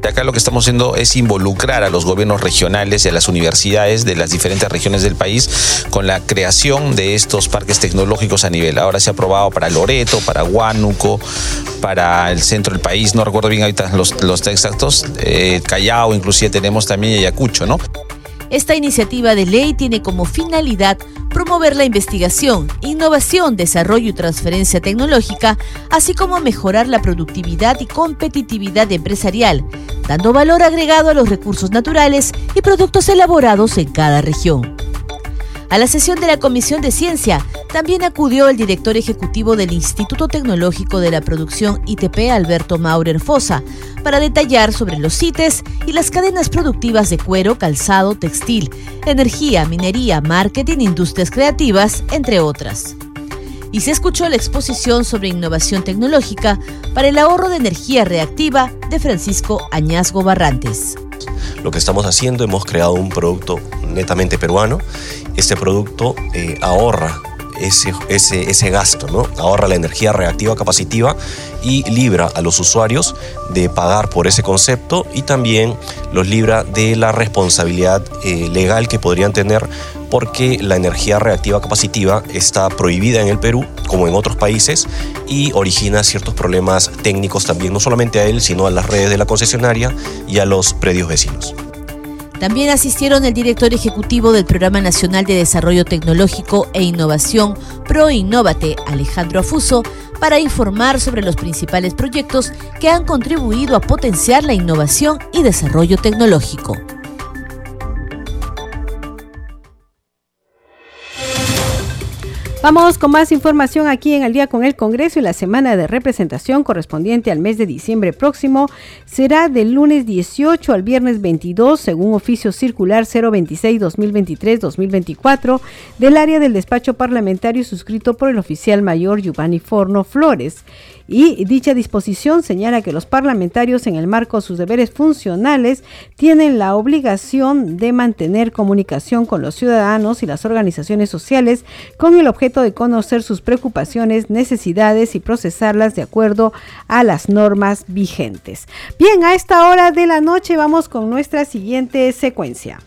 Acá lo que estamos haciendo es involucrar a los gobiernos regionales y a las universidades de las diferentes regiones del país con la creación de estos parques tecnológicos a nivel. Ahora se ha aprobado para Loreto, para Huánuco, para el centro del país, no recuerdo bien ahorita los, los exactos, eh, Callao, inclusive tenemos también Ayacucho, ¿no? Esta iniciativa de ley tiene como finalidad promover la investigación, innovación, desarrollo y transferencia tecnológica, así como mejorar la productividad y competitividad empresarial, dando valor agregado a los recursos naturales y productos elaborados en cada región. A la sesión de la Comisión de Ciencia también acudió el director ejecutivo del Instituto Tecnológico de la Producción ITP, Alberto Maurer Fosa, para detallar sobre los CITES y las cadenas productivas de cuero, calzado, textil, energía, minería, marketing, industrias creativas, entre otras. Y se escuchó la exposición sobre innovación tecnológica para el ahorro de energía reactiva de Francisco Añazgo Barrantes. Lo que estamos haciendo, hemos creado un producto netamente peruano. Este producto eh, ahorra ese, ese, ese, gasto, ¿no? Ahorra la energía reactiva capacitiva y libra a los usuarios de pagar por ese concepto y también los libra de la responsabilidad eh, legal que podrían tener porque la energía reactiva capacitiva está prohibida en el Perú, como en otros países, y origina ciertos problemas técnicos también, no solamente a él, sino a las redes de la concesionaria y a los predios vecinos. También asistieron el director ejecutivo del Programa Nacional de Desarrollo Tecnológico e Innovación ProInnovate, Alejandro Afuso, para informar sobre los principales proyectos que han contribuido a potenciar la innovación y desarrollo tecnológico. Vamos con más información aquí en el día con el Congreso y la semana de representación correspondiente al mes de diciembre próximo será del lunes 18 al viernes 22 según oficio circular 026-2023-2024 del área del despacho parlamentario suscrito por el oficial mayor Giovanni Forno Flores y dicha disposición señala que los parlamentarios en el marco de sus deberes funcionales tienen la obligación de mantener comunicación con los ciudadanos y las organizaciones sociales con el objeto de conocer sus preocupaciones, necesidades y procesarlas de acuerdo a las normas vigentes. Bien, a esta hora de la noche vamos con nuestra siguiente secuencia.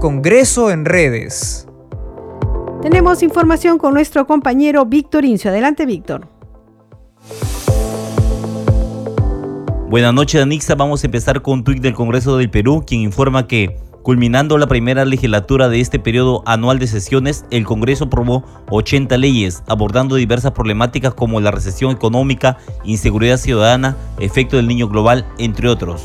Congreso en redes. Tenemos información con nuestro compañero Víctor Incio. Adelante, Víctor. Buenas noches, Anixa. Vamos a empezar con un tuit del Congreso del Perú, quien informa que, culminando la primera legislatura de este periodo anual de sesiones, el Congreso aprobó 80 leyes, abordando diversas problemáticas como la recesión económica, inseguridad ciudadana, efecto del niño global, entre otros.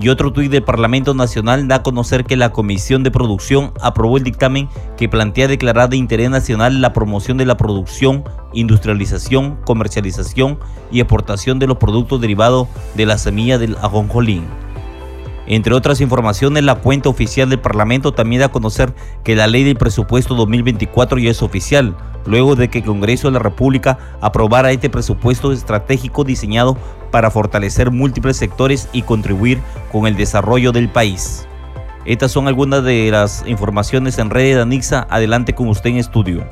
Y otro tuit del Parlamento Nacional da a conocer que la Comisión de Producción aprobó el dictamen que plantea declarar de interés nacional la promoción de la producción, industrialización, comercialización y exportación de los productos derivados de la semilla del ajonjolín. Entre otras informaciones, la cuenta oficial del Parlamento también da a conocer que la ley del presupuesto 2024 ya es oficial, luego de que el Congreso de la República aprobara este presupuesto estratégico diseñado para fortalecer múltiples sectores y contribuir con el desarrollo del país. Estas son algunas de las informaciones en red de Anixa. Adelante con usted en estudio.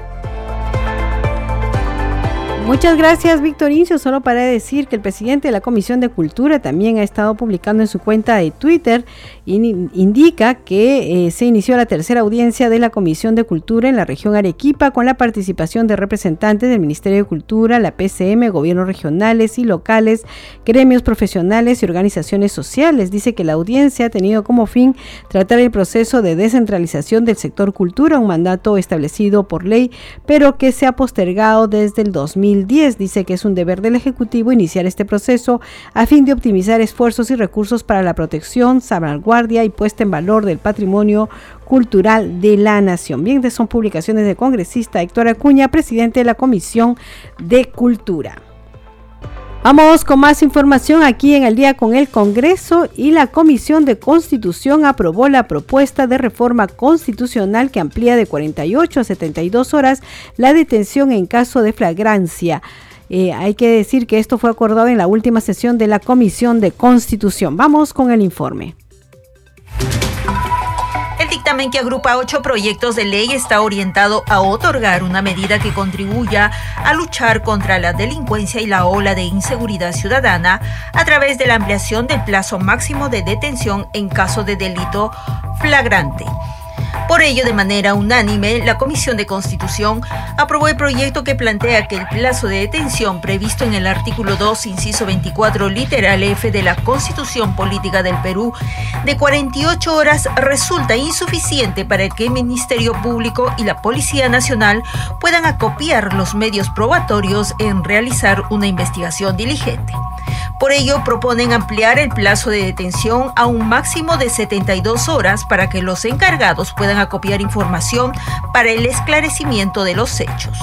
Muchas gracias, Víctor Incio. Solo para decir que el presidente de la Comisión de Cultura también ha estado publicando en su cuenta de Twitter indica que eh, se inició la tercera audiencia de la Comisión de Cultura en la región Arequipa con la participación de representantes del Ministerio de Cultura, la PCM, gobiernos regionales y locales, gremios profesionales y organizaciones sociales. Dice que la audiencia ha tenido como fin tratar el proceso de descentralización del sector cultura, un mandato establecido por ley, pero que se ha postergado desde el 2000 Dice que es un deber del Ejecutivo iniciar este proceso a fin de optimizar esfuerzos y recursos para la protección, salvaguardia y puesta en valor del patrimonio cultural de la nación. Bien, son publicaciones del congresista Héctor Acuña, presidente de la Comisión de Cultura. Vamos con más información aquí en el día con el Congreso y la Comisión de Constitución aprobó la propuesta de reforma constitucional que amplía de 48 a 72 horas la detención en caso de flagrancia. Eh, hay que decir que esto fue acordado en la última sesión de la Comisión de Constitución. Vamos con el informe que agrupa ocho proyectos de ley está orientado a otorgar una medida que contribuya a luchar contra la delincuencia y la ola de inseguridad ciudadana a través de la ampliación del plazo máximo de detención en caso de delito flagrante. Por ello, de manera unánime, la Comisión de Constitución aprobó el proyecto que plantea que el plazo de detención previsto en el artículo 2, inciso 24, literal F de la Constitución Política del Perú, de 48 horas resulta insuficiente para que el Ministerio Público y la Policía Nacional puedan acopiar los medios probatorios en realizar una investigación diligente. Por ello, proponen ampliar el plazo de detención a un máximo de 72 horas para que los encargados puedan acopiar información para el esclarecimiento de los hechos.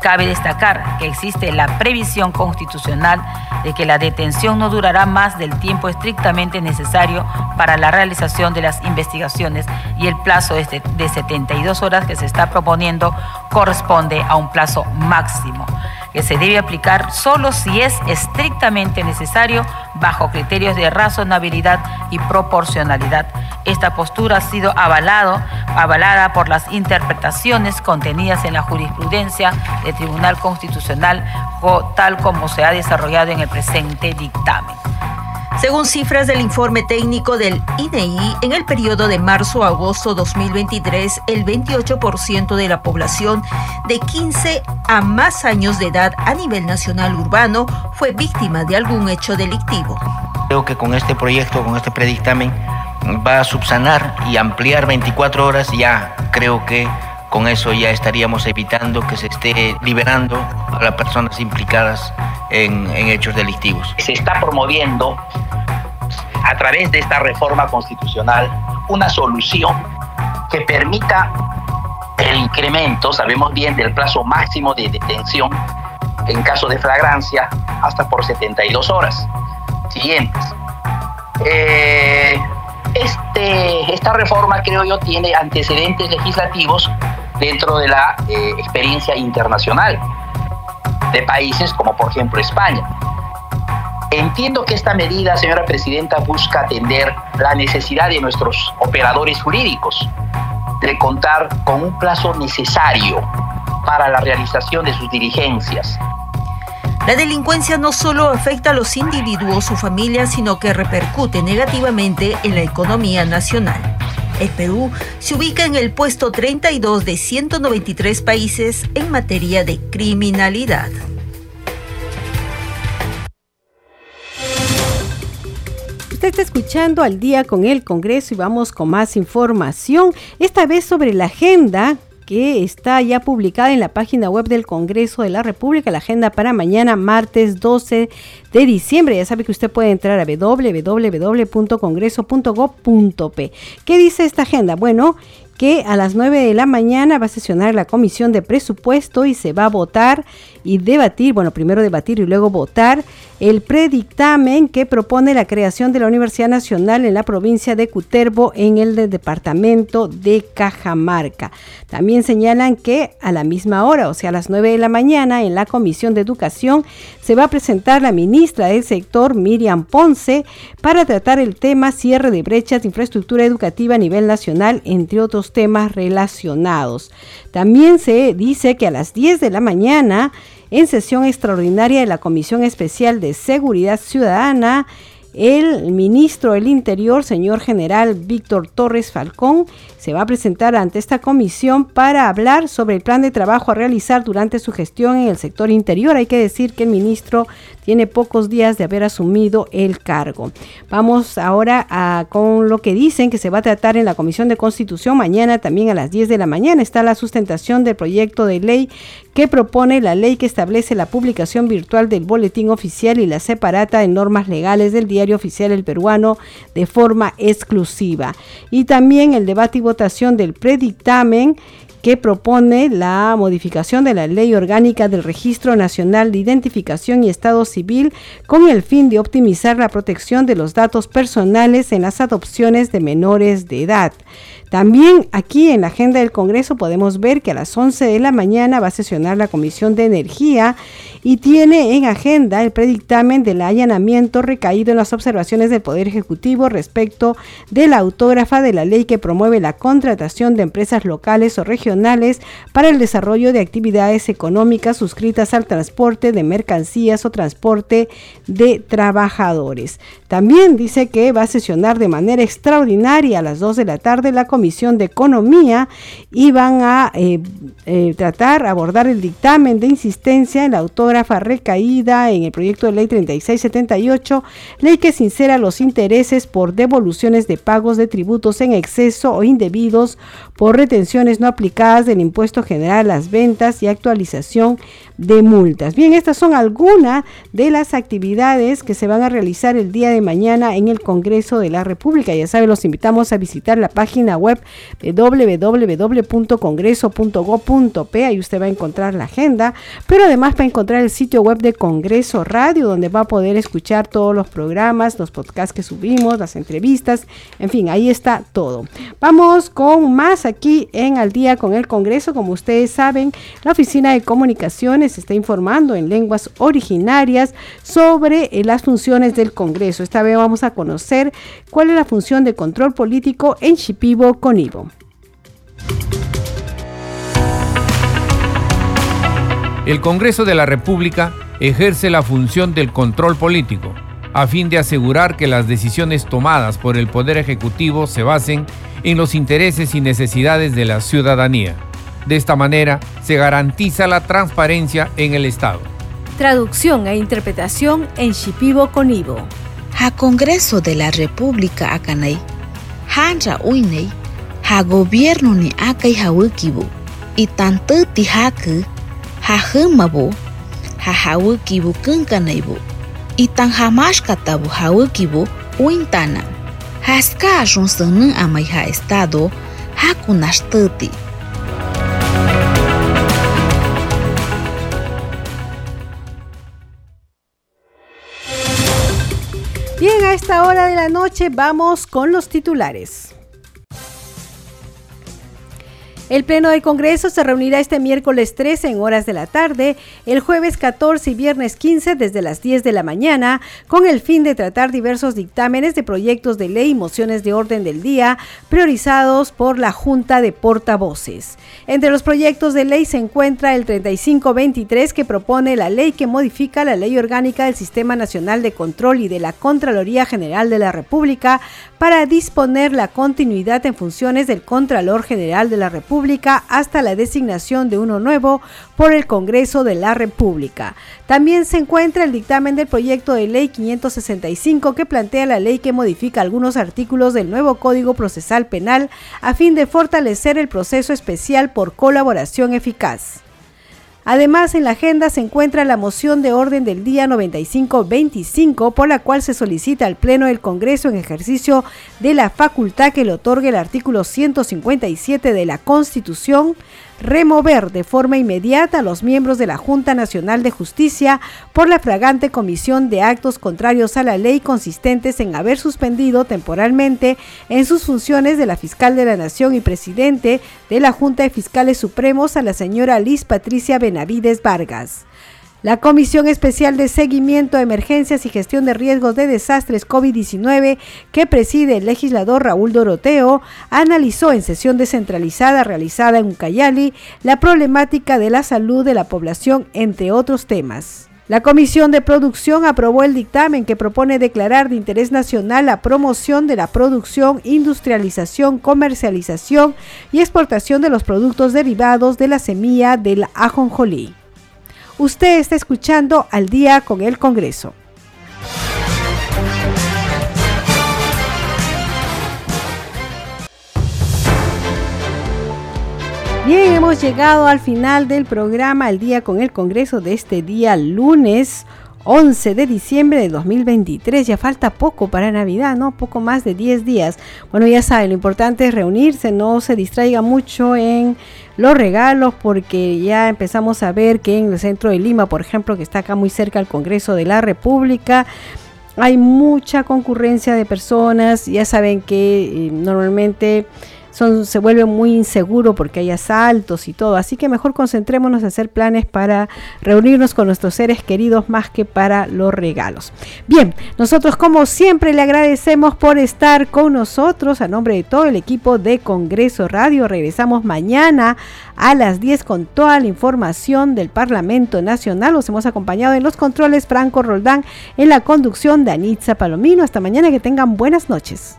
Cabe destacar que existe la previsión constitucional de que la detención no durará más del tiempo estrictamente necesario para la realización de las investigaciones y el plazo de 72 horas que se está proponiendo corresponde a un plazo máximo que se debe aplicar solo si es estrictamente necesario bajo criterios de razonabilidad y proporcionalidad. Esta postura ha sido avalado, avalada por las interpretaciones contenidas en la jurisprudencia del Tribunal Constitucional, tal como se ha desarrollado en el presente dictamen. Según cifras del informe técnico del INEI, en el periodo de marzo a agosto 2023, el 28% de la población de 15 a más años de edad a nivel nacional urbano fue víctima de algún hecho delictivo. Creo que con este proyecto, con este predictamen, va a subsanar y ampliar 24 horas. Ya creo que con eso ya estaríamos evitando que se esté liberando a las personas implicadas en, hechos delictivos. Se está promoviendo a través de esta reforma constitucional una solución que permita el incremento, sabemos bien, del plazo máximo de detención en caso de flagrancia hasta por 72 horas. Siguientes. Eh, este, esta reforma, creo yo, tiene antecedentes legislativos dentro de la eh, experiencia internacional de países como por ejemplo España. Entiendo que esta medida, señora presidenta, busca atender la necesidad de nuestros operadores jurídicos de contar con un plazo necesario para la realización de sus diligencias. La delincuencia no solo afecta a los individuos o familias, sino que repercute negativamente en la economía nacional. El Perú se ubica en el puesto 32 de 193 países en materia de criminalidad. Usted está escuchando al día con el Congreso y vamos con más información, esta vez sobre la agenda que está ya publicada en la página web del Congreso de la República, la agenda para mañana, martes 12 de diciembre. Ya sabe que usted puede entrar a www.congreso.gov.p. ¿Qué dice esta agenda? Bueno, que a las 9 de la mañana va a sesionar la comisión de presupuesto y se va a votar y debatir, bueno, primero debatir y luego votar el predictamen que propone la creación de la Universidad Nacional en la provincia de Cutervo en el departamento de Cajamarca. También señalan que a la misma hora, o sea, a las 9 de la mañana, en la Comisión de Educación se va a presentar la ministra del sector, Miriam Ponce, para tratar el tema cierre de brechas de infraestructura educativa a nivel nacional, entre otros temas relacionados. También se dice que a las 10 de la mañana, en sesión extraordinaria de la Comisión Especial de Seguridad Ciudadana, el ministro del Interior, señor general Víctor Torres Falcón, se va a presentar ante esta comisión para hablar sobre el plan de trabajo a realizar durante su gestión en el sector interior. Hay que decir que el ministro tiene pocos días de haber asumido el cargo. Vamos ahora a, con lo que dicen que se va a tratar en la Comisión de Constitución. Mañana también a las 10 de la mañana está la sustentación del proyecto de ley que propone la ley que establece la publicación virtual del boletín oficial y la separata de normas legales del diario oficial El Peruano de forma exclusiva. Y también el debate y votación del predictamen que propone la modificación de la Ley Orgánica del Registro Nacional de Identificación y Estado Civil con el fin de optimizar la protección de los datos personales en las adopciones de menores de edad. También aquí en la agenda del Congreso podemos ver que a las 11 de la mañana va a sesionar la Comisión de Energía y tiene en agenda el predictamen del allanamiento recaído en las observaciones del Poder Ejecutivo respecto de la autógrafa de la ley que promueve la contratación de empresas locales o regionales para el desarrollo de actividades económicas suscritas al transporte de mercancías o transporte de trabajadores. También dice que va a sesionar de manera extraordinaria a las 2 de la tarde la Comisión de Economía y van a eh, eh, tratar, abordar el dictamen de insistencia en la autógrafa recaída en el proyecto de ley 3678, ley que sincera los intereses por devoluciones de pagos de tributos en exceso o indebidos por retenciones no aplicadas del impuesto general a las ventas y actualización de multas. Bien, estas son algunas de las actividades que se van a realizar el día de mañana en el Congreso de la República. Ya saben, los invitamos a visitar la página web www.congreso.go.p. Ahí usted va a encontrar la agenda, pero además va a encontrar el sitio web de Congreso Radio, donde va a poder escuchar todos los programas, los podcasts que subimos, las entrevistas, en fin, ahí está todo. Vamos con más aquí en Al día con el Congreso. Como ustedes saben, la Oficina de Comunicaciones está informando en lenguas originarias sobre eh, las funciones del Congreso. Esta vez vamos a conocer cuál es la función de control político en Shipibo Conibo. El Congreso de la República ejerce la función del control político a fin de asegurar que las decisiones tomadas por el Poder Ejecutivo se basen en los intereses y necesidades de la ciudadanía. De esta manera se garantiza la transparencia en el Estado. Traducción e interpretación en Shipibo Conibo. Ha Congreso de la República Akanay, Hanja Uinei, Ha Gobierno ni Akai Hawukibu, y tanto Tihaku, Ha Humabo, Ha Kunkanaibu, y tan Hamash Katabu Hawukibu Uintana. Haska Junsanun Amai Ha Estado, Hakunashtati. Bien, a esta hora de la noche vamos con los titulares. El Pleno del Congreso se reunirá este miércoles 13 en horas de la tarde, el jueves 14 y viernes 15 desde las 10 de la mañana, con el fin de tratar diversos dictámenes de proyectos de ley y mociones de orden del día priorizados por la Junta de Portavoces. Entre los proyectos de ley se encuentra el 3523 que propone la ley que modifica la Ley Orgánica del Sistema Nacional de Control y de la Contraloría General de la República para disponer la continuidad en funciones del Contralor General de la República Hasta la designación de uno nuevo por el Congreso de la República. También se encuentra el dictamen del proyecto de ley 565 que plantea la ley que modifica algunos artículos del nuevo Código Procesal Penal a fin de fortalecer el proceso especial por colaboración eficaz. Además, en la agenda se encuentra la moción de orden del día 9525, por la cual se solicita al Pleno del Congreso en ejercicio de la facultad que le otorgue el artículo 157 de la Constitución remover de forma inmediata a los miembros de la Junta Nacional de Justicia por la fragante comisión de actos contrarios a la ley consistentes en haber suspendido temporalmente en sus funciones de la fiscal de la Nación y presidente de la Junta de Fiscales Supremos a la señora Liz Patricia Benavides Vargas. La Comisión Especial de Seguimiento, Emergencias y Gestión de Riesgos de Desastres COVID-19, que preside el legislador Raúl Doroteo, analizó en sesión descentralizada realizada en Ucayali la problemática de la salud de la población, entre otros temas. La Comisión de Producción aprobó el dictamen que propone declarar de interés nacional la promoción de la producción, industrialización, comercialización y exportación de los productos derivados de la semilla del ajonjolí. Usted está escuchando al día con el Congreso. Bien, hemos llegado al final del programa Al día con el Congreso de este día lunes 11 de diciembre de 2023. Ya falta poco para Navidad, ¿no? Poco más de 10 días. Bueno, ya saben, lo importante es reunirse, no se distraiga mucho en los regalos porque ya empezamos a ver que en el centro de Lima, por ejemplo, que está acá muy cerca al Congreso de la República, hay mucha concurrencia de personas. Ya saben que eh, normalmente se vuelve muy inseguro porque hay asaltos y todo. Así que mejor concentrémonos en hacer planes para reunirnos con nuestros seres queridos más que para los regalos. Bien, nosotros como siempre le agradecemos por estar con nosotros a nombre de todo el equipo de Congreso Radio. Regresamos mañana a las 10 con toda la información del Parlamento Nacional. Los hemos acompañado en los controles Franco Roldán, en la conducción de Anitza Palomino. Hasta mañana, que tengan buenas noches.